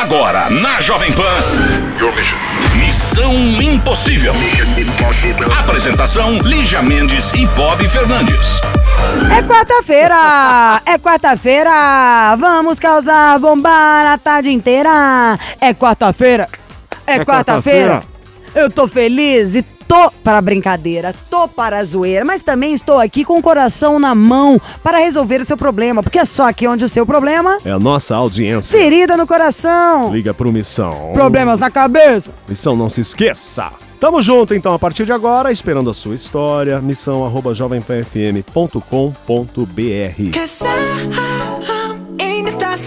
Agora, na Jovem Pan. Missão Impossível. Apresentação: Lígia Mendes e Bob Fernandes. É quarta-feira! É quarta-feira! Vamos causar bombar a tarde inteira! É quarta-feira! É quarta-feira! Eu tô feliz e tô para a brincadeira, tô para a zoeira, mas também estou aqui com o coração na mão para resolver o seu problema, porque é só aqui onde o seu problema. É a nossa audiência. Ferida no coração! Liga pro Missão. Problemas na cabeça! Missão, não se esqueça. Tamo junto então a partir de agora, esperando a sua história. Missão arroba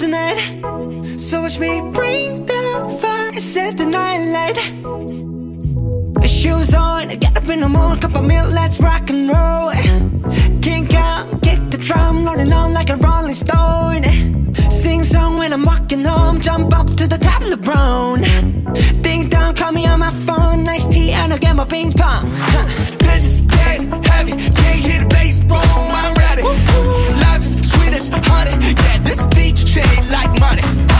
tonight. So watch me bring the fire, set the night light. Shoes on, get up in the morning, cup of milk, let's rock and roll. Kink out, kick the drum, rolling on like a rolling stone. Sing song when I'm walking home, jump up to the top of the brown. Ding dong, call me on my phone, nice tea, and I'll get my ping pong. This is getting heavy, can't hear the bass, boom, I'm ready. Life is sweet as honey, yeah, this beat chain like money.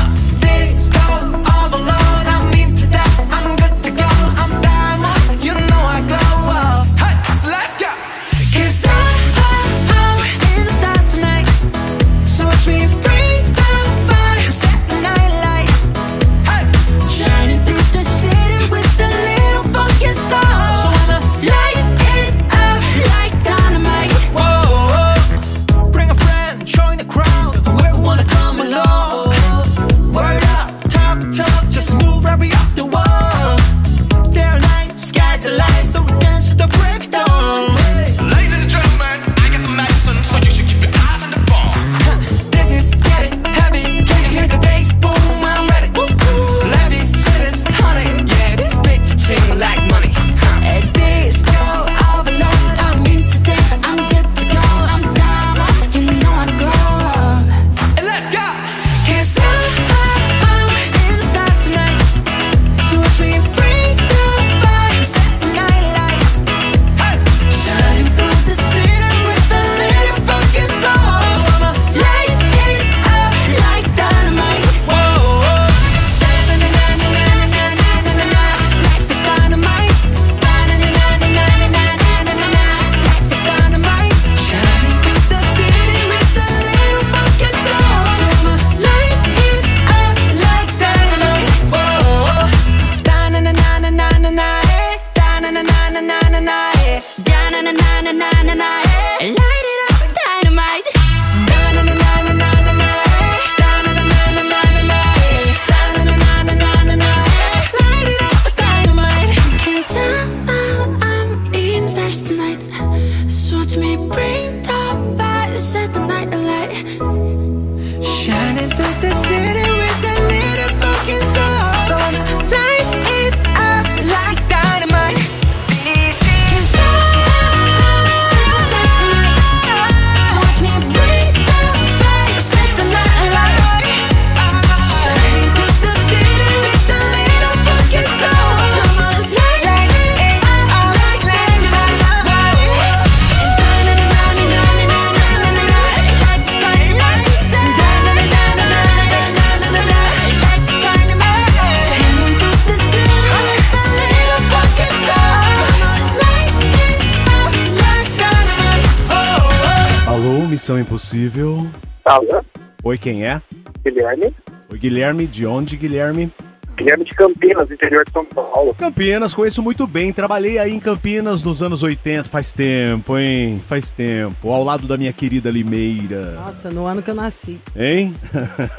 Alô, Oi, quem é? Guilherme. Oi, Guilherme. De onde, Guilherme? Guilherme de Campinas, interior de São Paulo. Campinas, conheço muito bem. Trabalhei aí em Campinas nos anos 80. Faz tempo, hein? Faz tempo. Ao lado da minha querida Limeira. Nossa, no ano que eu nasci. Hein?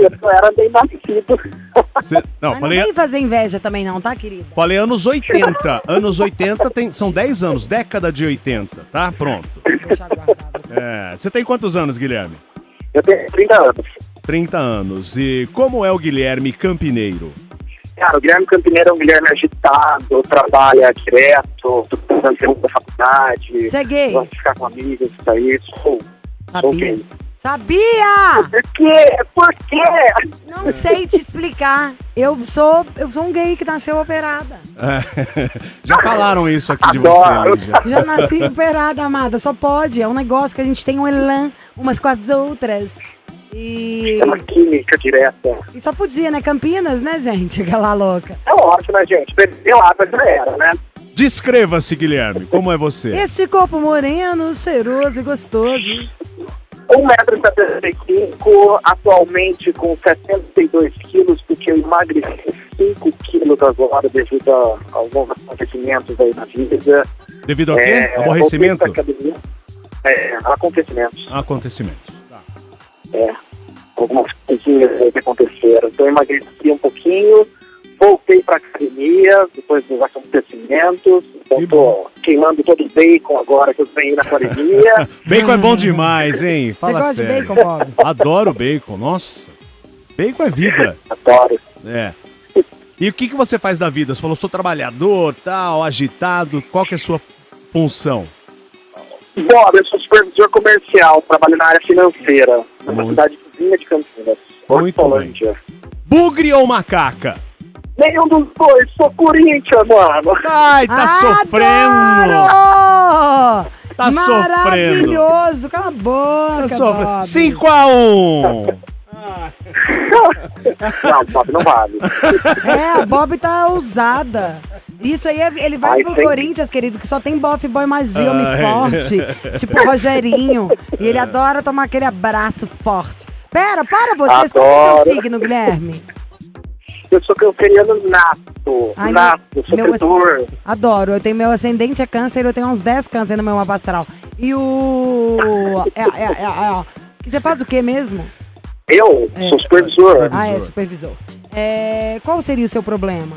Eu não era bem nascido. Cê- Não, Mas falei, não vem fazer inveja também não, tá, querido? falei anos 80. Anos 80 tem, são 10 anos. Década de 80, tá? Pronto. Vou deixar guardado. É, Você tem quantos anos, Guilherme? Eu tenho 30 anos. 30 anos. E como é o Guilherme Campineiro? Cara, o Guilherme Campineiro é um Guilherme agitado, trabalha direto, tô na segunda faculdade. Você é gay? Gosto de ficar com amigos, isso aí. Sou, sou gay. Sabia! Por quê? Por quê? Não sei te explicar. Eu sou, eu sou um gay que nasceu operada. É, Já falaram isso aqui de Adoro. você, Lígia. Já nasci operada, amada. Só pode. É um negócio que a gente tem um elan umas com as outras. E, É uma química direta. e só podia, né? Campinas, né, gente? Aquela louca. É ótimo, né, gente? Pelada já era, né? Descreva-se, Guilherme. Como é você? Este corpo moreno, cheiroso e gostoso. 1,75m, atualmente com 72 quilos, porque eu emagreci 5 quilos agora devido a alguns acontecimentos aí na vida. Devido ao quê? É, Aborrecimento? academia. É, acontecimentos. Acontecimentos. Tá. É, algumas coisinhas aí que aconteceram. Então eu emagreci um pouquinho, voltei pra academia depois dos acontecimentos. Eu tô queimando todo o bacon agora que eu ganhei na academia. Bacon é bom demais, hein? Fala Você gosta sério. de bacon, Bob? Adoro bacon, nossa. Bacon é vida. Adoro. É. E o que, que você faz da vida? Você falou, sou trabalhador, tal, agitado. Qual que é a sua função? Bob, eu sou supervisor comercial, trabalho na área financeira, numa Muito- cidade vizinha de Campinas, Muito Hortolândia. Bugre ou macaca? Nenhum dos dois, sou Corinthians, mano. Ai, tá sofrendo. Adoro! Tá Maravilhoso! Cala a boca, Tá sofrendo. Bob. 5 a 1 Não, Bob, não vale. É, a Bob tá ousada. Isso aí, é- ele vai Ai, pro tem- Corinthians, querido, que só tem bofe boy magia, homem forte. Tipo Rogerinho. E ele adora tomar aquele abraço forte. Pera, para vocês, qual é o Adoro. seu signo, Guilherme? Eu sou canceriano nato, Ai, nato, meu- sofredor. Adoro. Eu tenho meu ascendente é câncer, eu tenho uns 10 câncer no meu mapa astral. E o. É, é, é, é, que Você faz o quê mesmo? Eu É. sou supervisor. Ah, é, supervisor. É, qual seria o seu problema?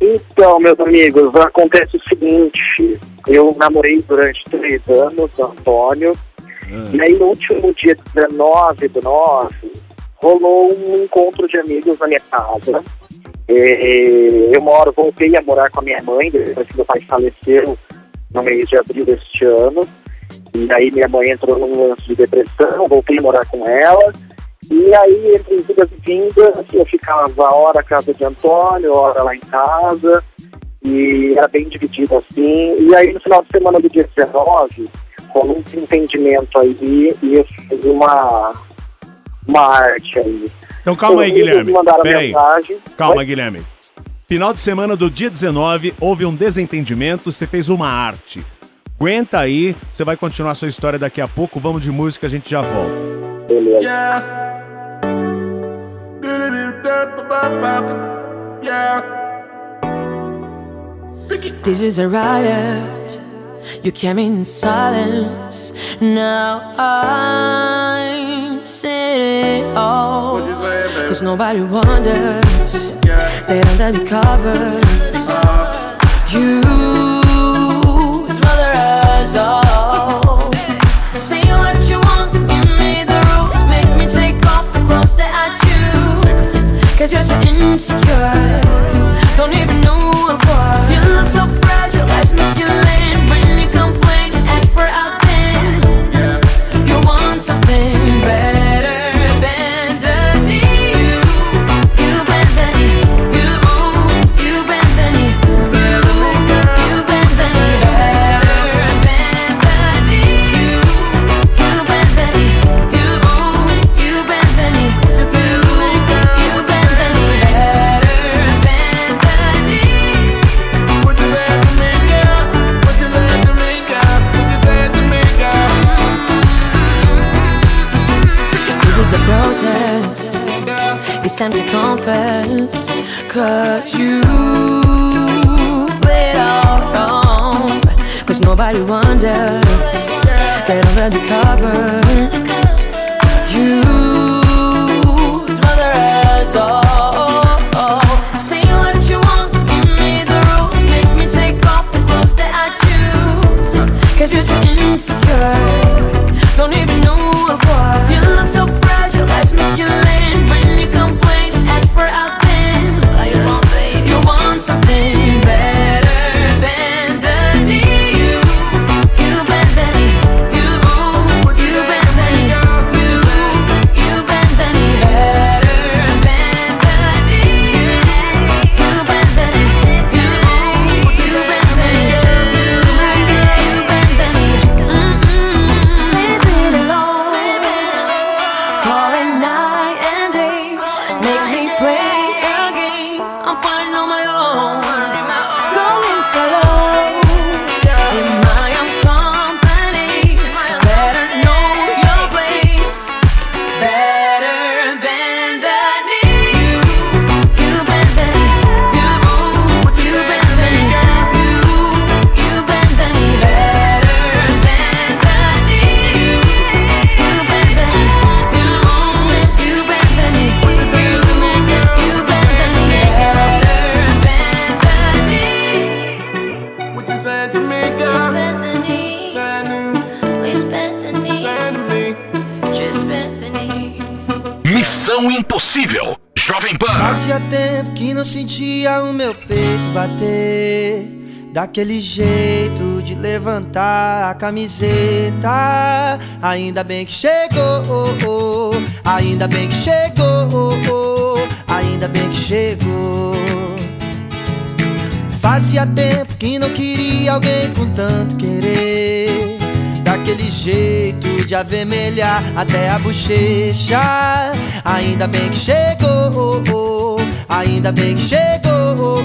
Então, meus amigos, acontece o seguinte: eu namorei durante três anos o Antônio, e aí no último dia 19 do 9, rolou um encontro de amigos na minha casa. E eu moro, voltei a morar com a minha mãe, depois que meu pai faleceu no mês de abril deste ano. E aí minha mãe entrou num lance de depressão, voltei a morar com ela. E aí, entre idas e vindas, eu ficava hora na casa de Antônio, hora lá em casa, e era bem dividido assim. E aí, no final de semana do dia 19, rolou um entendimento aí, e eu fiz uma, uma arte aí. Então calma aí, Guilherme. mandaram Pera aí. mensagem. Calma, Oi? Guilherme. Final de semana do dia 19, houve um desentendimento, você fez uma arte. Aguenta aí, você vai continuar sua história daqui a pouco. Vamos de música, a gente já volta. Beleza. Yeah. Yeah. This is a riot. You came in silence. Now losing it all. Saying, Cause nobody wonders yeah. that under the covers, uh you. Daquele jeito de levantar a camiseta. Ainda bem que chegou, ainda bem que chegou, ainda bem que chegou. Fazia tempo que não queria alguém com tanto querer. Daquele jeito de avermelhar até a bochecha. Ainda bem que chegou, ainda bem que chegou,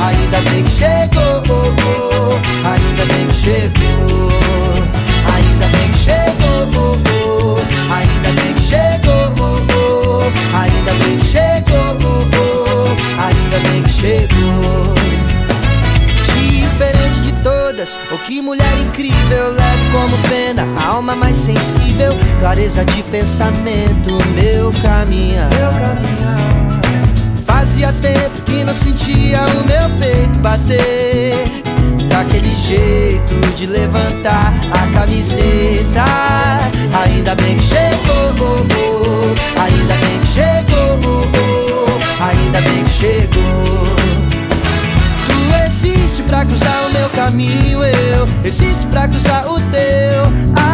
ainda bem que chegou, ainda bem que chegou, ainda bem que chegou, ainda bem que chegou, ainda bem que chegou, ainda bem que chegou. Diferente de todas, oh que mulher incrível, leve como pena, a alma mais sensível, clareza de pensamento, meu caminhar. Meu caminhar. Não sentia o meu peito bater. Daquele jeito de levantar a camiseta. Ainda bem que chegou, ainda bem que chegou, ainda bem que chegou. Tu existe pra cruzar o meu caminho, eu existo pra cruzar o teu.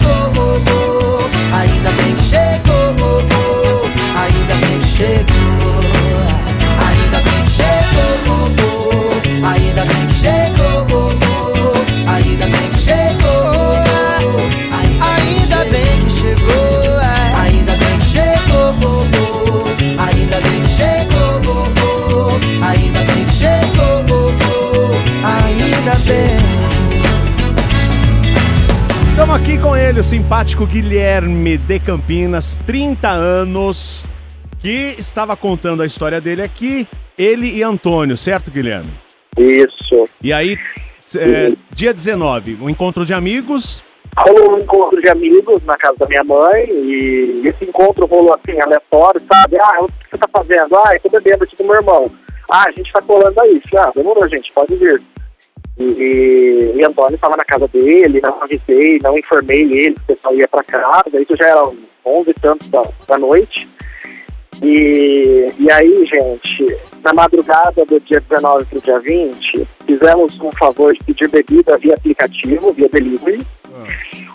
Estamos aqui com ele, o simpático Guilherme de Campinas, 30 anos, que estava contando a história dele aqui, ele e Antônio, certo, Guilherme? Isso. E aí, é, dia 19, um encontro de amigos. Rolou um encontro de amigos na casa da minha mãe e esse encontro rolou assim, aleatório, sabe? Ah, o que você tá fazendo? Ah, eu tô bebendo aqui com meu irmão. Ah, a gente tá colando aí. Ah, demorou, gente, pode vir. E, e Antônio estava na casa dele, não avisei, não informei ele que o pessoal ia para casa, isso já era 11 e tantos da, da noite. E, e aí, gente, na madrugada do dia 19 para o dia 20, fizemos um favor de pedir bebida via aplicativo, via delivery.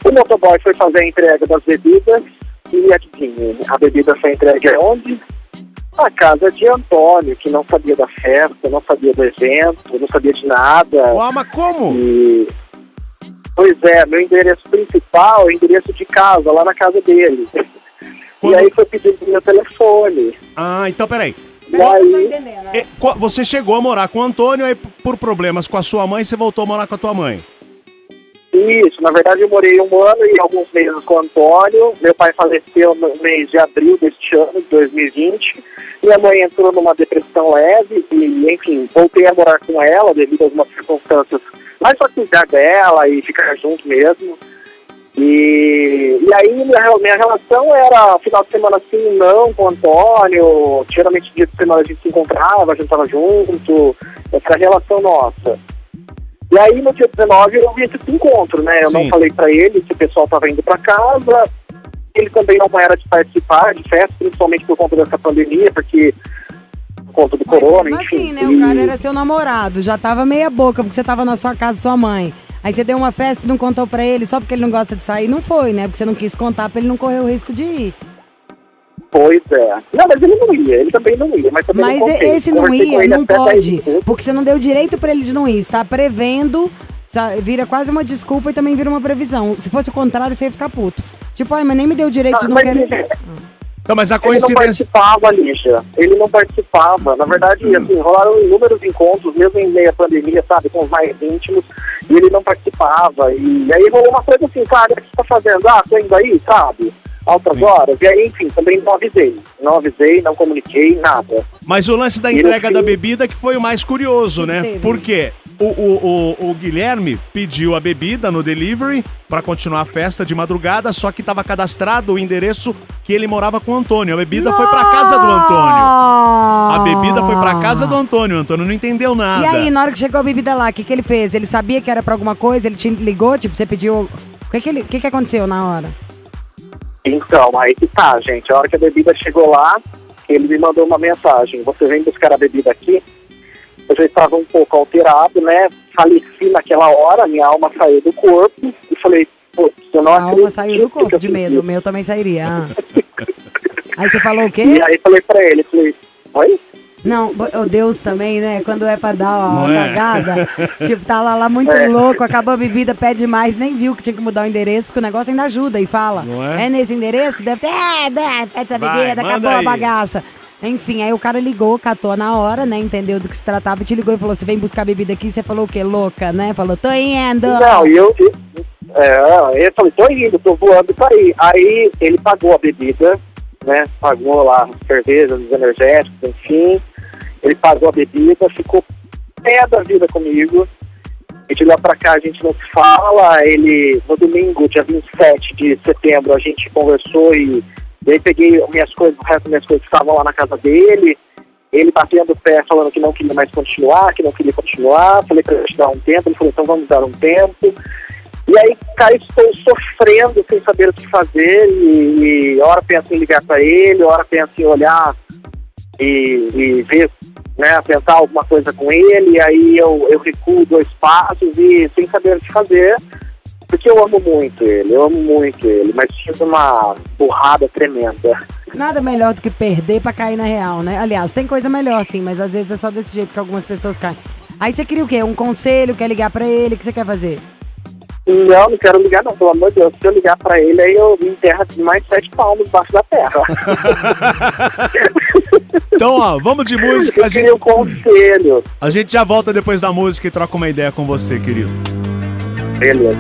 O motoboy foi fazer a entrega das bebidas e adivinhe, a bebida foi entregue aonde? Na casa de Antônio, que não sabia da festa, não sabia do evento, não sabia de nada. Uau, mas como? E, pois é, meu endereço principal é o endereço de casa, lá na casa dele. Quando- E aí foi pedido meu telefone. Ah, então peraí. E aí, É, qu- Você chegou a morar com o Antônio, aí por problemas com a sua mãe, você voltou a morar com a tua mãe. Isso, na verdade eu morei um ano e alguns meses com o Antônio. Meu pai faleceu no mês de abril deste ano, de 2020. Minha mãe entrou numa depressão leve e, enfim, voltei a morar com ela devido a algumas circunstâncias mais pra cuidar dela e ficar junto mesmo. E, e aí minha, minha relação era final de semana sim, não com o Antônio. Geralmente dia de semana a gente se encontrava, a gente tava junto. Essa a relação nossa. E aí no dia 19 eu vi esse encontro, né? Eu Sim. não falei pra ele que o pessoal tava indo pra casa. Ele também não era de participar de festa, principalmente por conta dessa pandemia, porque por conta do Mas corona, mesmo enfim. assim, né? O E- cara era seu namorado, já tava meia boca, porque você tava na sua casa, sua mãe. Aí você deu uma festa e não contou pra ele só porque ele não gosta de sair. Não foi, né? Porque você não quis contar pra ele não correr o risco de ir. Pois é. Não, mas ele não ia, ele também não ia, mas também Mas não esse não Conversei ia, ele não pode. Porque você não deu direito pra ele de não ir. Você tá prevendo, vira quase uma desculpa e também vira uma previsão. Se fosse o contrário, você ia ficar puto. Tipo, ai, mas nem me deu direito de não mas querer. ele- Então, mas a Ele não coincidência. participava, Lígia. Ele não participava. Na verdade, assim, rolaram inúmeros encontros, mesmo em meio à pandemia, sabe, com os mais íntimos, e ele não participava. E aí rolou uma coisa assim, cara, o que você tá fazendo? Ah, tô indo aí, sabe? Altas horas. E aí, enfim, também não avisei. Não avisei, não comuniquei, nada. Mas o lance da E entrega fim- da bebida que foi o mais curioso, né? Teve. Por quê? O, o, o, o Guilherme pediu a bebida no delivery pra continuar a festa de madrugada, só que tava cadastrado o endereço que ele morava com o Antônio. A bebida foi pra casa do Antônio. A bebida foi pra casa do Antônio. O Antônio não entendeu nada. E aí, na hora que chegou a bebida lá, o que, que ele fez? Ele sabia que era pra alguma coisa? Ele te ligou? Tipo, você pediu. O que, que, ele, o que, que aconteceu na hora? Então, aí que tá, gente. A hora que a bebida chegou lá, ele me mandou uma mensagem. Você vem buscar a bebida aqui? Eu já estava um pouco alterado, né? Faleci naquela hora, minha alma saiu do corpo. E falei, putz, eu não A alma saiu do corpo de medo. O meu também sairia. Aí você falou o quê? E aí falei pra ele, falei, oi? Não, bo- oh Deus também, né? Quando é pra dar uma é? cagada, tipo, tá lá, lá muito É. louco, acabou a bebida, pede mais, nem viu que tinha que mudar o endereço, porque o negócio ainda ajuda e fala. Não é? nesse endereço? Deve ter. É, pede essa bebida, acabou a aí. bagaça. Enfim, aí o cara ligou, catou na hora, né? Entendeu do que se tratava te ligou e falou: você vem buscar bebida aqui, você falou o quê? Louca, né? Falou, tô indo. Não, e eu, eu, é, eu falei, tô indo, tô voando pra ir. Aí ele pagou a bebida, né? Pagou lá cervejas, os energéticos, enfim. Ele pagou a bebida, ficou pé da vida comigo. E de lá pra cá a gente não se fala. Ele, no domingo, dia 27 de setembro, a gente conversou e, e aí peguei minhas coisas, o resto das minhas coisas estavam lá na casa dele. Ele batendo o pé, falando que não queria mais continuar, que não queria continuar. Falei pra ele dar um tempo. Ele falou, então vamos dar um tempo. E aí, cara, estou sofrendo sem saber o que fazer. E, e hora penso em ligar para ele, hora penso em olhar e, e ver, né, tentar alguma coisa com ele. E aí eu, eu recuo dois passos e sem saber o que fazer. Porque eu amo muito ele, eu amo muito ele, mas tive uma burrada tremenda. Nada melhor do que perder pra cair na real, né? Aliás, tem coisa melhor sim, mas às vezes é só desse jeito que algumas pessoas caem. Aí você queria o quê? Um conselho? Quer ligar pra ele? O que você quer fazer? Não, não quero ligar não, pelo amor de Deus. Se eu ligar pra ele, aí eu me enterro de mais sete palmos debaixo da terra. Então, ó, vamos de música. eu A gente, um conselho. a gente já volta depois da música e troca uma ideia com você, querido. Beleza.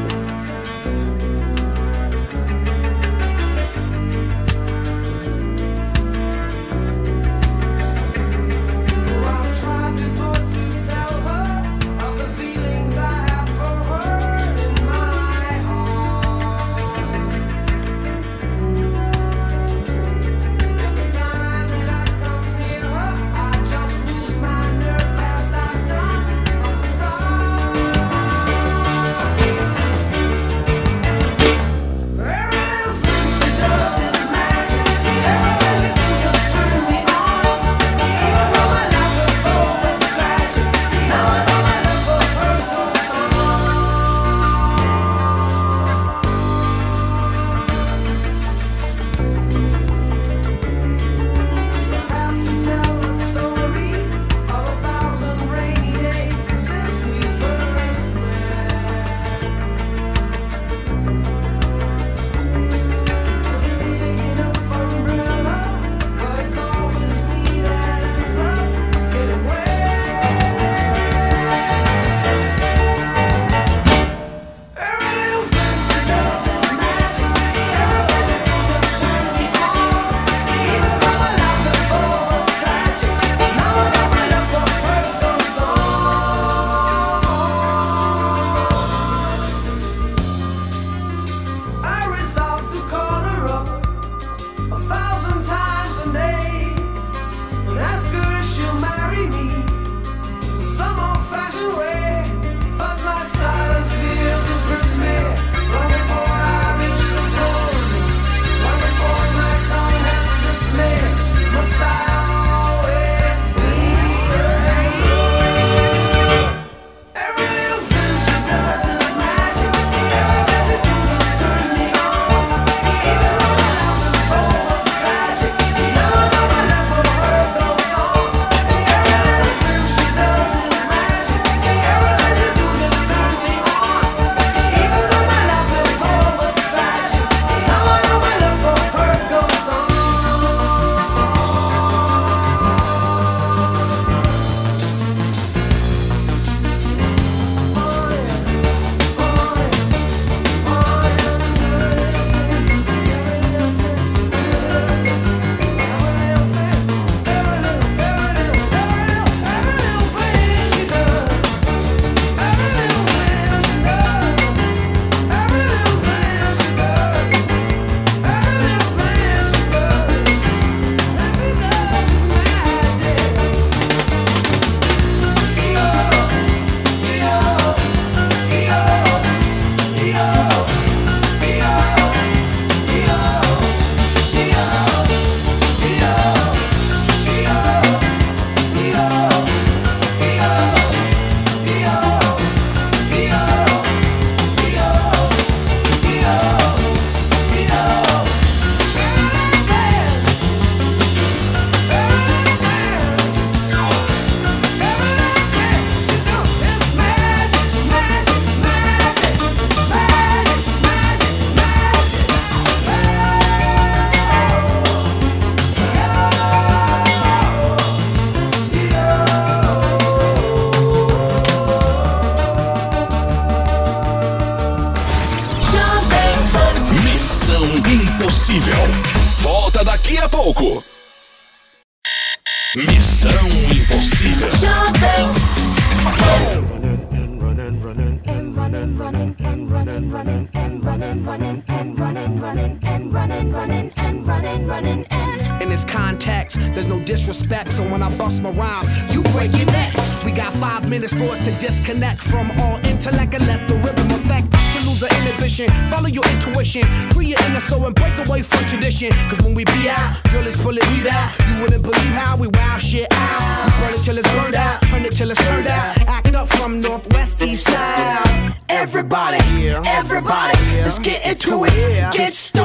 Intuition, free your inner soul and break away from tradition. Cause when we be out, girl, it's pulling me out. You wouldn't believe how we wow shit out. We burn it till it's burned out, turn it till it's turned out. Act up from northwest, east side. Everybody, everybody, let's get into it. Get stupid,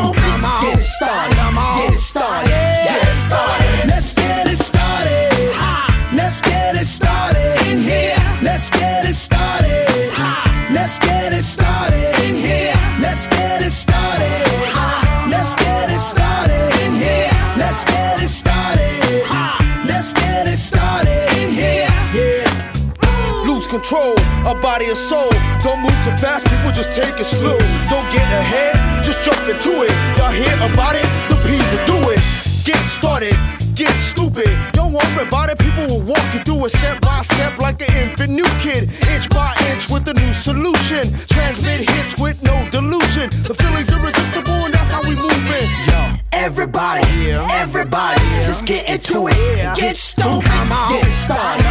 and soul. Don't move too fast, people just take it slow. Don't get ahead, just jump into it. Y'all hear about it? The P's will do it. Get started, get stupid. Don't worry about it, people will walk you through it step by step like an infant new kid. Inch by inch with a new solution. Transmit hits with no delusion. The feeling's irresistible and that's how we move it. Yo. Everybody, everybody, let's get into it. Get stupid, get started,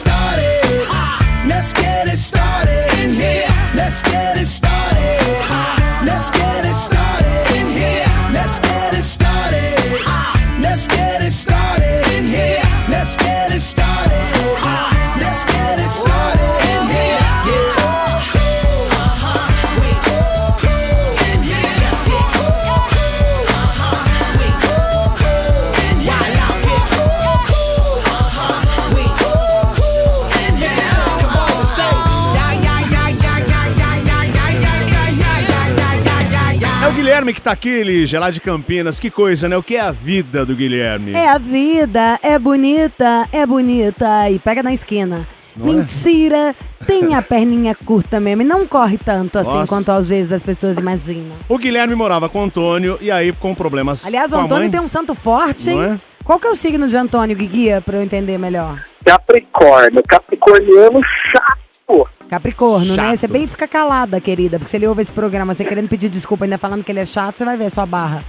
O Guilherme que tá aqui, Lígia, lá de Campinas. Que coisa, né? O que é a vida do Guilherme? É a vida, é bonita, é bonita. E pega na esquina. Não é? Mentira, tem a perninha curta mesmo e não corre tanto assim Nossa. quanto às vezes as pessoas imaginam. O Guilherme morava com o Antônio e aí com problemas Aliás, o Antônio mãe. tem um santo forte, hein? É? Qual que é o signo de Antônio, Guiguia, pra eu entender melhor? Capricórnio, capricorniano chato. Capricorno, né? Chato. Você bem fica calada, querida, porque se ele ouve esse programa, você querendo pedir desculpa, ainda falando que ele é chato, você vai ver sua barra.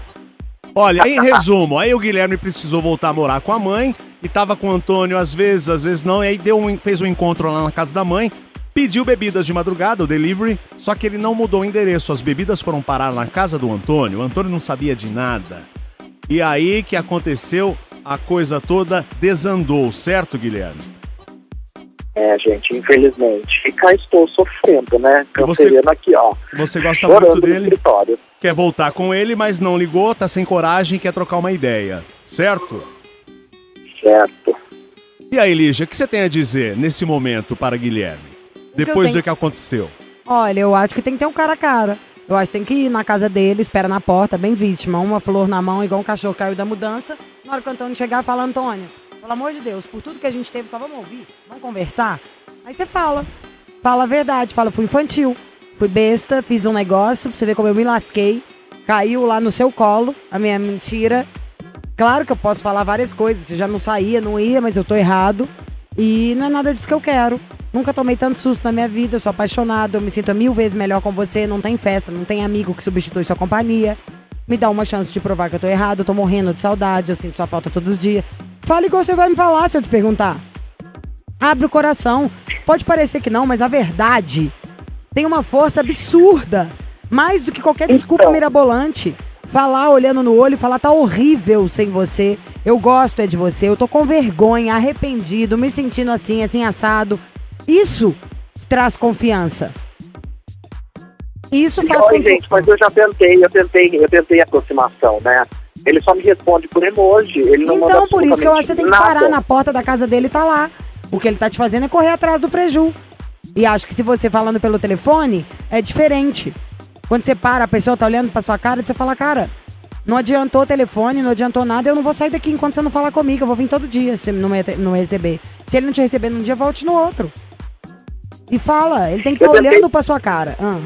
Olha, em resumo, aí o Guilherme precisou voltar a morar com a mãe e tava com o Antônio às vezes, às vezes não, e aí deu um, fez um encontro lá na casa da mãe, pediu bebidas de madrugada, o delivery, só que ele não mudou o endereço, as bebidas foram parar na casa do Antônio, o Antônio não sabia de nada. E aí que aconteceu, a coisa toda desandou, certo, Guilherme? É, gente, infelizmente. E cá estou sofrendo, né? Canceriano aqui, ó. Você gosta muito dele, escritório. quer voltar com ele, mas não ligou, tá sem coragem, quer trocar uma ideia, certo? Certo. E aí, Lígia, o que você tem a dizer nesse momento para Guilherme? que Depois tenho- do que aconteceu. Olha, eu acho que tem que ter um cara a cara. Eu acho que tem que ir na casa dele, espera na porta, bem vítima, uma flor na mão, igual um cachorro caiu da mudança. Na hora que o Antônio chegar, fala, Antônio, pelo amor de Deus, por tudo que a gente teve, só vamos ouvir, vamos conversar. Aí você fala, fala a verdade, fala, fui infantil, fui besta, fiz um negócio, pra você ver como eu me lasquei. Caiu lá no seu colo, a minha mentira. Claro que eu posso falar várias coisas. Você já não saía, não ia, mas eu tô errado. E não é nada disso que eu quero. Nunca tomei tanto susto na minha vida, eu sou apaixonado, eu me sinto mil vezes melhor com você. Não tem festa, não tem amigo que substitui sua companhia. Me dá uma chance de provar que eu tô errado, eu tô morrendo de saudade, eu sinto sua falta todos os dias. Fala igual você vai me falar se eu te perguntar. Abre o coração. Pode parecer que não, mas a verdade tem uma força absurda. Mais do que qualquer desculpa mirabolante. Falar olhando no olho e falar tá horrível sem você. Eu gosto é de você. Eu tô com vergonha, arrependido, me sentindo assim, assim assado. Isso traz confiança. Isso faz Oi, com que gente, mas eu já tentei, eu tentei, eu tentei aproximação, né? Ele só me responde por emoji, ele não Então, por isso que eu acho que você tem que absolutamente parar nada. na porta da casa dele e tá lá. O que ele tá te fazendo é correr atrás do preju. E acho que se você falando pelo telefone, é diferente. Quando você para, a pessoa tá olhando pra sua cara e você fala, cara, não adiantou o telefone, não adiantou nada, eu não vou sair daqui enquanto você não falar comigo. Eu vou vir todo dia se não me não receber. Se ele não te receber num dia, volte no outro. E fala, ele tem que estar tentei- olhando pra sua cara. Ah.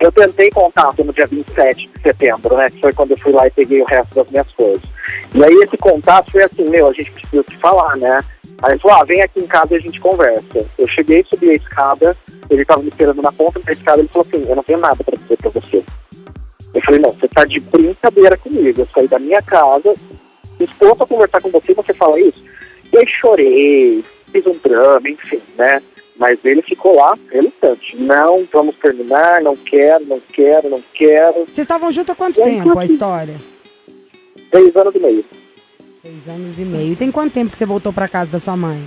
Eu tentei contato no dia 27 de setembro, né? Que foi quando eu fui lá e peguei o resto das minhas coisas. E aí esse contato foi assim, meu, a gente precisa se falar, né? Aí ele falou, ah, vem aqui em casa e a gente conversa. Eu cheguei, subi a escada, ele tava me esperando na ponta da escada, ele falou assim, eu não tenho nada pra dizer pra você. Eu falei, não, você tá de brincadeira comigo. Eu saí da minha casa, disposto a conversar com você você fala isso. E aí chorei, fiz um drama, enfim, né? Mas ele ficou lá relutante. Não, vamos terminar, não quero, não quero, não quero. Vocês estavam juntos há quanto E tempo, a história? Três anos e meio. Seis anos e meio. E tem quanto tempo que você voltou pra casa da sua mãe?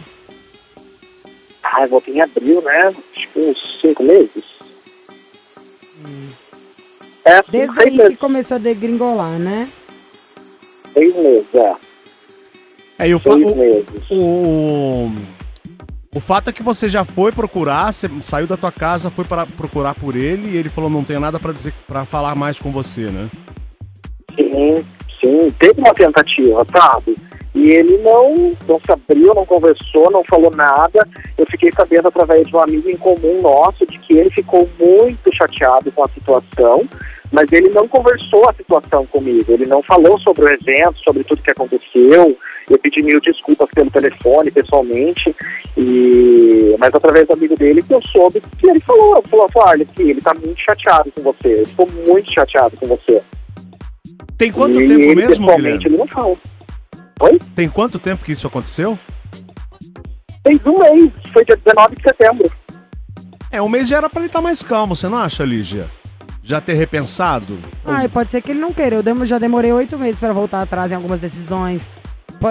Ah, eu voltei em abril, né? Que uns cinco meses. É, cinco, Desde aí que meses. começou a degringolar, né? Seis meses, é. É, e o, fa- Seis o, meses. o, o fato é que você já foi procurar, você saiu da tua casa, foi para procurar por ele e ele falou não tenho nada pra dizer para falar mais com você, né? Sim, sim, teve uma tentativa, sabe? E ele não, não se abriu, não conversou, não falou nada. Eu fiquei sabendo através de um amigo em comum nosso de que ele ficou muito chateado com a situação, mas ele não conversou a situação comigo. Ele não falou sobre o evento, sobre tudo que aconteceu. Eu pedi mil desculpas pelo telefone, pessoalmente, e mas através do amigo dele que eu soube que ele falou, falou, falou olha, que ele tá muito chateado com você, ele ficou muito chateado com você. Tem quanto E tempo ele, mesmo, pessoalmente, Guilherme? ele não fala. Oi? Tem quanto tempo que isso aconteceu? Fez um mês, foi dia 19 de setembro. É, um mês já era pra ele estar mais calmo, você não acha, Lígia? Já ter repensado? Ai, pode ser que ele não queira. Eu já demorei oito meses pra voltar atrás em algumas decisões.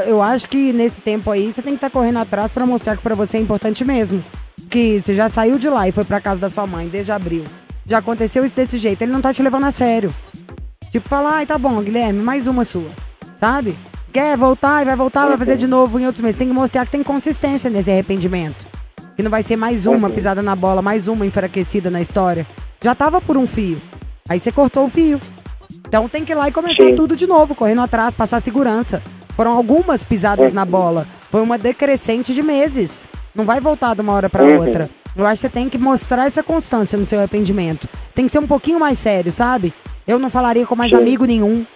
Eu acho que nesse tempo aí você tem que estar correndo atrás pra mostrar que pra você é importante mesmo. Que você já saiu de lá e foi pra casa da sua mãe desde abril. Já aconteceu isso desse jeito. Ele não tá te levando a sério. Tipo, falar, ai, tá bom, Guilherme, mais uma sua. Sabe? Quer voltar e vai voltar, vai fazer de novo em outros meses. Tem que mostrar que tem consistência nesse arrependimento. Que não vai ser mais uma pisada na bola, mais uma enfraquecida na história. Já tava por um fio. Aí você cortou o fio. Então tem que ir lá e começar Sim. tudo de novo, correndo atrás, passar segurança. Foram algumas pisadas na bola. Foi uma decrescente de meses. Não vai voltar de uma hora pra Uhum. outra. Eu acho que você tem que mostrar essa constância no seu arrependimento. Tem que ser um pouquinho mais sério, sabe? Eu não falaria com mais Sim. amigo nenhum.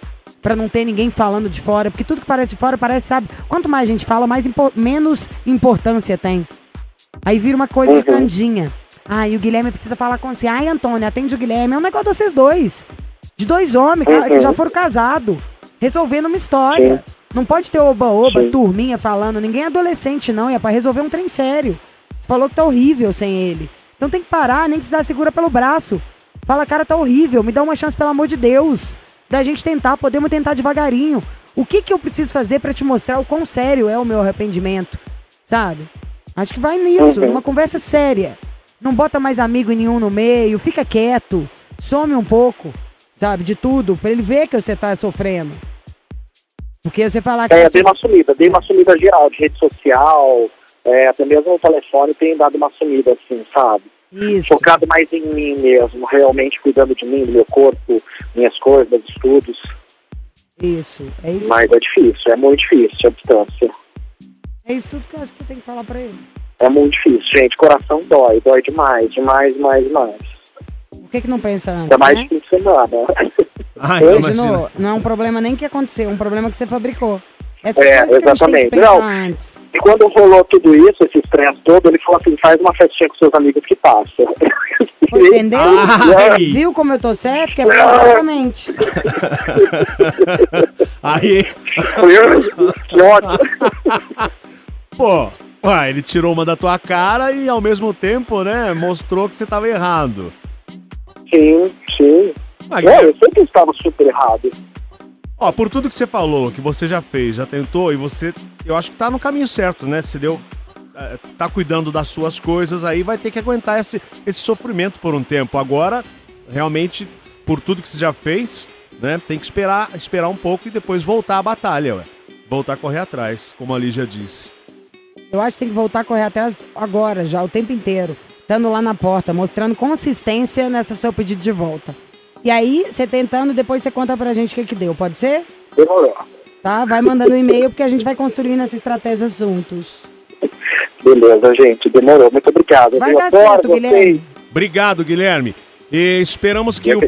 Pra não ter ninguém falando de fora. Porque tudo que parece de fora parece, sabe? Quanto mais gente fala, mais impo- menos importância tem. Aí vira uma coisa Uhum. candinha. Ai, o Guilherme precisa falar com você. Ai, Antônio, atende o Guilherme. É um negócio de vocês dois. De dois homens, cara, que Uhum. já foram casados. Resolvendo uma história. Não pode ter oba-oba, Sim. turminha falando. Ninguém é adolescente, não. É pra resolver um trem sério. Você falou que tá horrível sem ele. Então tem que parar, nem precisar segura pelo braço. Fala, cara, tá horrível. Me dá uma chance, pelo amor de Deus. Da gente tentar, podemos tentar devagarinho. O que que eu preciso fazer pra te mostrar o quão sério é o meu arrependimento? Sabe? Acho que vai nisso, Uhum. numa conversa séria. Não bota mais amigo nenhum no meio, fica quieto, some um pouco, sabe, de tudo, pra ele ver que você tá sofrendo. Porque você falar que É, você- dei uma sumida, dei uma sumida geral, de rede social, é, até mesmo o telefone tem dado uma sumida, assim, sabe? Isso. Focado mais em mim mesmo, realmente cuidando de mim, do meu corpo, minhas coisas, meus estudos. Isso, é isso. Mas é difícil, é muito difícil a distância. É isso tudo que eu acho que você tem que falar pra ele. É muito difícil, gente. Coração dói, dói demais, demais, demais, demais. Por que que não pensa antes, Ainda mais né? de fim de semana. Ai, Oi? não, Imaginou? imagina. Não é um problema nem que aconteceu, é um problema que você fabricou. Essas É, coisas que a gente tem exatamente. Não. antes. E quando rolou tudo isso, esse estresse todo, ele falou assim, faz uma festinha com seus amigos que passa. Entendeu? Ai. Viu como eu tô certo? Que é exatamente. Aí, pô, ué, ele tirou uma da tua cara e ao mesmo tempo, né, mostrou que você tava errado. Sim, sim. Não, eu eu estava super errado. Ó, por tudo que você falou, que você já fez, já tentou, e você, eu acho que tá no caminho certo, né? Se deu, eh, tá cuidando das suas coisas, aí vai ter que aguentar esse, esse sofrimento por um tempo. Agora, realmente, por tudo que você já fez, né? Tem que esperar, esperar um pouco e depois voltar à batalha, ué. Voltar a correr atrás, como a Lígia disse. Eu acho que tem que voltar a correr atrás agora, já, o tempo inteiro. Estando lá na porta, mostrando consistência nessa seu pedido de volta. E aí, você tentando, depois você conta pra gente o que que deu, pode ser? Demorou. Tá? Vai mandando um e-mail, porque a gente vai construindo essa estratégia juntos. Beleza, gente, demorou. Muito obrigado. Vai dar certo. Guilherme. Obrigado, Guilherme. E esperamos que o.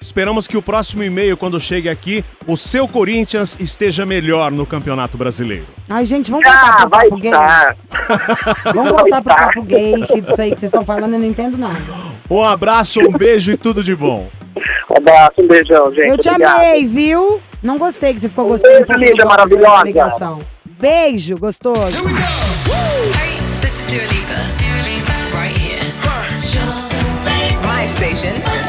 Esperamos que o próximo e-mail, quando chegue aqui, o seu Corinthians esteja melhor no Campeonato Brasileiro. Ai, gente, vamos voltar Ah, pro papo gay. Vamos voltar pro papo gay, que disso aí que vocês estão falando eu não entendo nada. Um abraço, um beijo e tudo de bom. Um abraço, um beijão, gente. Eu te Obrigado. amei, viu? Não gostei que você ficou gostando beijo, um Lídia maravilhosa. ligação. Beijo, gostoso. Station.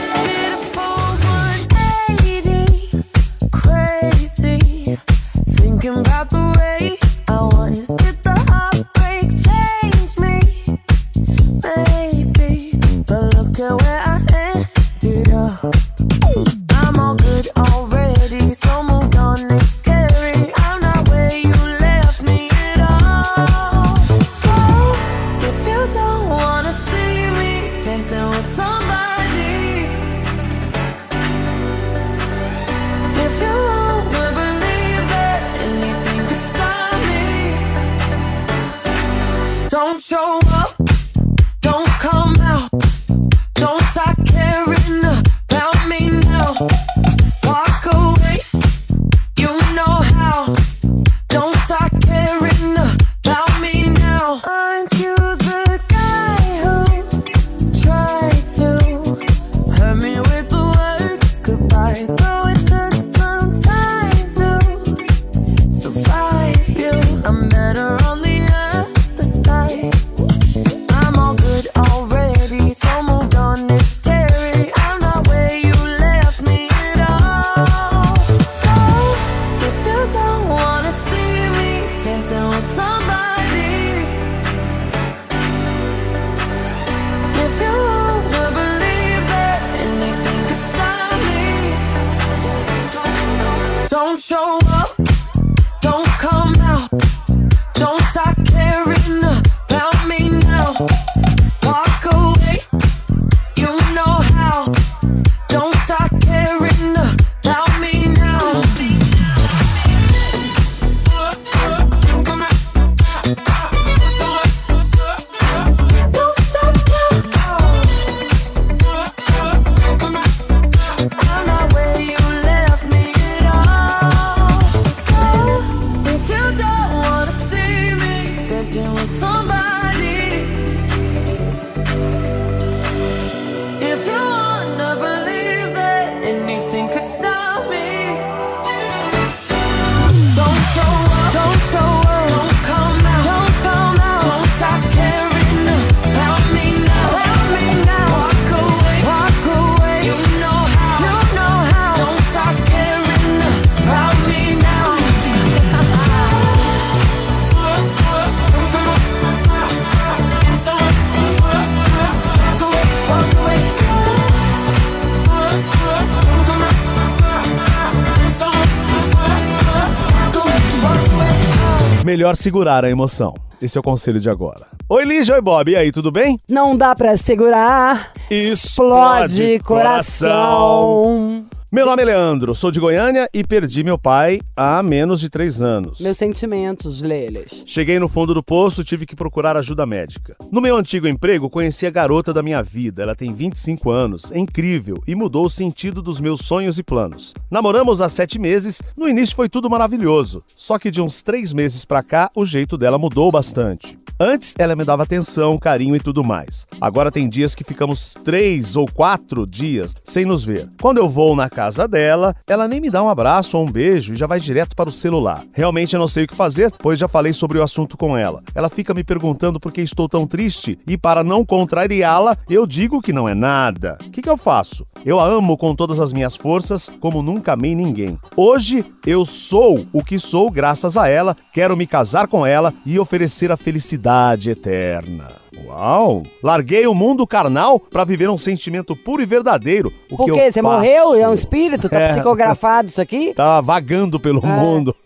Melhor segurar a emoção. Esse é o conselho de agora. Oi, Lígia, oi, Bob. E aí, tudo bem? Não dá pra segurar. Explode Explode coração. Meu nome é Leandro, sou de Goiânia e perdi meu pai há menos de três anos. Meus sentimentos, Leles. Cheguei no fundo do poço, tive que procurar ajuda médica. No meu antigo emprego, conheci a garota da minha vida. Ela tem 25 anos, é incrível e mudou o sentido dos meus sonhos e planos. Namoramos há sete meses, no início foi tudo maravilhoso. Só que de uns três meses pra cá, o jeito dela mudou bastante. Antes ela me dava atenção, carinho e tudo mais. Agora tem dias que ficamos três ou quatro dias sem nos ver. Quando eu vou na casa dela, ela nem me dá um abraço ou um beijo e já vai direto para o celular. Realmente eu não sei o que fazer, pois já falei sobre o assunto com ela. Ela fica me perguntando por que estou tão triste e para não contrariá-la, eu digo que não é nada. O que, que eu faço? Eu a amo com todas as minhas forças, como nunca amei ninguém. Hoje eu sou o que sou graças a ela, quero me casar com ela e oferecer a felicidade eterna. Uau! Larguei o mundo carnal para viver um sentimento puro e verdadeiro. O Por que quê? Você faço? morreu? É um espírito? Tá É. psicografado isso aqui? Tá vagando pelo mundo.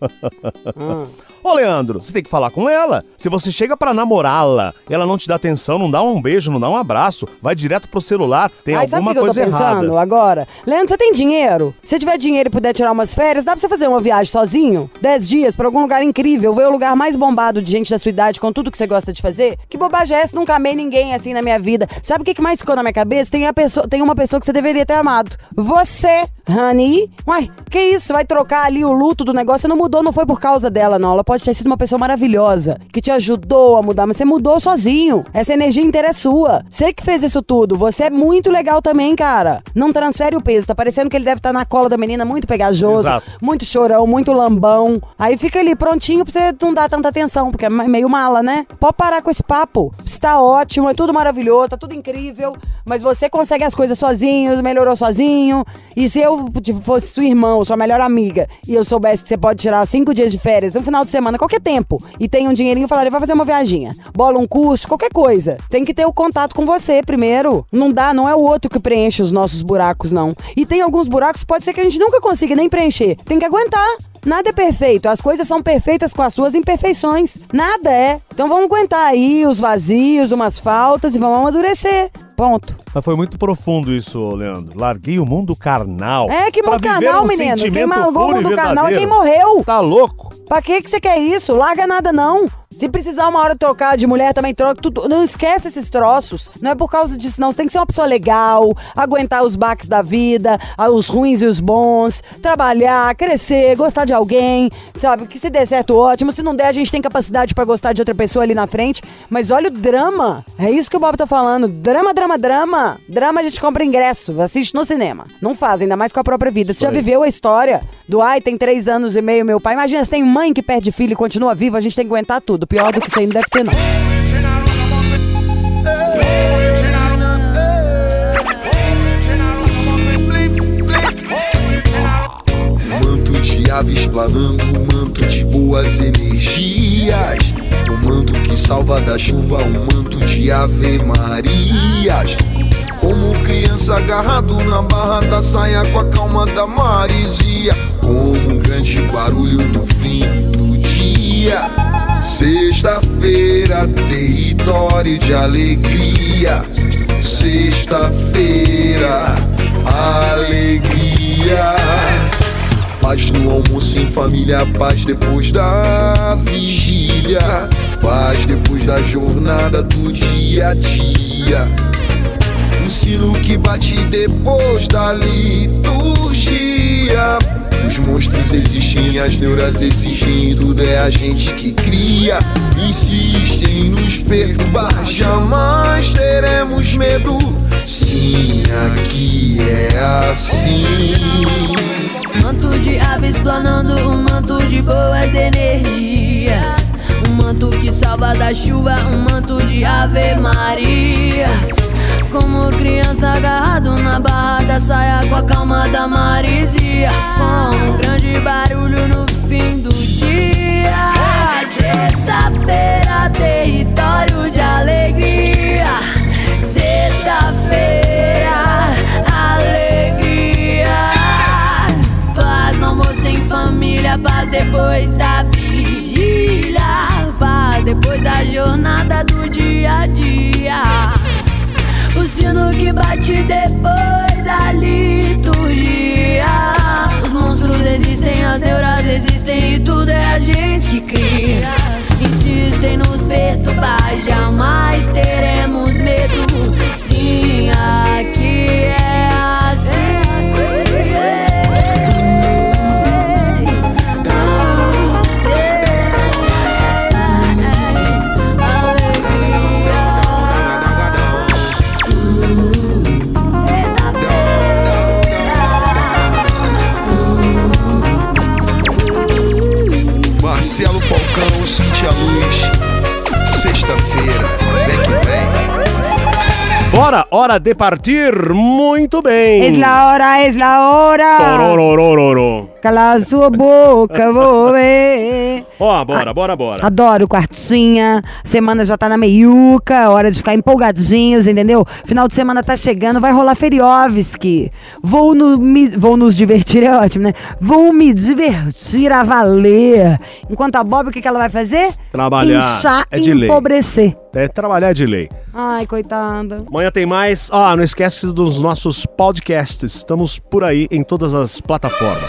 Ô, Leandro, você tem que falar com ela. Se você chega pra namorá-la, ela não te dá atenção, não dá um beijo, não dá um abraço, vai direto pro celular, tem Aí sabe alguma o que eu tô coisa pensando errada. agora? Leandro, você tem dinheiro? Se tiver dinheiro e puder tirar umas férias, dá pra você fazer uma viagem sozinho? Dez dias pra algum lugar incrível, ver o lugar mais bombado de gente da sua idade com tudo que você gosta de fazer? Que bobagem é essa? Nunca amei ninguém assim na minha vida. Sabe o que, que mais ficou na minha cabeça? Tem, a pessoa, tem uma pessoa que você deveria ter amado. Você, honey. Uai, que isso? Você vai trocar ali o luto do negócio? Você não mudou, não foi por causa dela, não. Ela pode ter sido uma pessoa maravilhosa, que te ajudou a mudar, mas você mudou sozinho. Essa energia inteira é sua. Você que fez isso tudo. Você é muito legal também, cara. Não transfere o peso. Tá parecendo que ele deve estar na cola da menina muito pegajoso, Exato. muito chorão, muito lambão. Aí fica ali prontinho pra você não dar tanta atenção, porque é meio mala, né? Pode parar com esse papo. Está ótimo, é tudo maravilhoso, tá tudo incrível, mas você consegue as coisas sozinho, melhorou sozinho. E se eu tipo, fosse sua irmã ou sua melhor amiga e eu soubesse que você pode tirar cinco dias de férias, um final de semana, qualquer tempo, e tem um dinheirinho, eu falaria, vai fazer uma viaginha, bola um curso, qualquer coisa. Tem que ter o contato com você primeiro. Não dá, não é o outro que preenche os nossos buracos, não. E tem alguns buracos, pode ser que a gente nunca consiga nem preencher. Tem que aguentar. Nada é perfeito, as coisas são perfeitas com as suas imperfeições. Nada é. Então vamos aguentar aí os vazios, umas faltas e vamos amadurecer. Ponto. Mas foi muito profundo isso, Leandro. Larguei o mundo carnal. É, que mundo carnal, um menino. Quem largou o mundo carnal é quem morreu. Tá louco? Pra que que você quer isso? Larga nada não. Se precisar uma hora trocar de mulher, também troca tudo. Não esquece esses troços. Não é por causa disso, não. Você tem que ser uma pessoa legal, aguentar os baques da vida, os ruins e os bons, trabalhar, crescer, gostar de alguém, sabe? Que se der certo, ótimo. Se não der, a gente tem capacidade pra gostar de outra pessoa ali na frente. Mas olha o drama. É isso que o Bob tá falando. Drama, drama, drama. Drama a gente compra ingresso, assiste no cinema. Não faz, ainda mais com a própria vida. Você já viveu a história do ai, tem três anos e meio meu pai. Imagina, você tem mãe que perde filho e continua viva, a gente tem que aguentar tudo. Pior do que não deve ter, não. Manto de aves planando, manto de boas energias. Um manto que salva da chuva, um manto de ave marias. Como criança agarrado na barra da saia com a calma da marisia. Como um grande barulho no fim do dia. Sexta-feira, território de alegria. Sexta-feira, alegria. Paz no almoço em família, paz depois da vigília, paz depois da jornada do dia a dia. O sino que bate depois da liturgia. Os monstros existem, as neuras existem, tudo é a gente que cria. Insistem em nos perturbar, jamais teremos medo. Sim, aqui é assim. Manto de aves planando, um manto de boas energias. Um manto que salva da chuva, um manto de ave marias. Como criança agarrado na barra da saia com a calma da marisia. Com um grande barulho no fim do dia. Sexta-feira, território de alegria. Sexta-feira, alegria. Paz no almoço em família, paz depois da vigília. Paz depois da jornada do dia a dia. Sino que bate depois da liturgia. Os monstros existem, as neuras existem e tudo é a gente que cria. Insistem nos perturbar, jamais hora de partir. Muito bem. Es la hora, es la hora. Tororororororo. Cala sua boca, vou ver. Ó, bora, bora, bora. Adoro quartinha, semana já tá na meiuca, hora de ficar empolgadinhos, entendeu? Final de semana tá chegando, vai rolar Feriovski. Vou, no, me, vou nos divertir, é ótimo, né? Vou me divertir a valer. Enquanto a Bob, o que, que ela vai fazer? Trabalhar. Inchar É e de lei. empobrecer. É trabalhar de lei. Ai, coitada. Amanhã tem mais. Ah, não esquece dos nossos podcasts. Estamos por aí em todas as plataformas.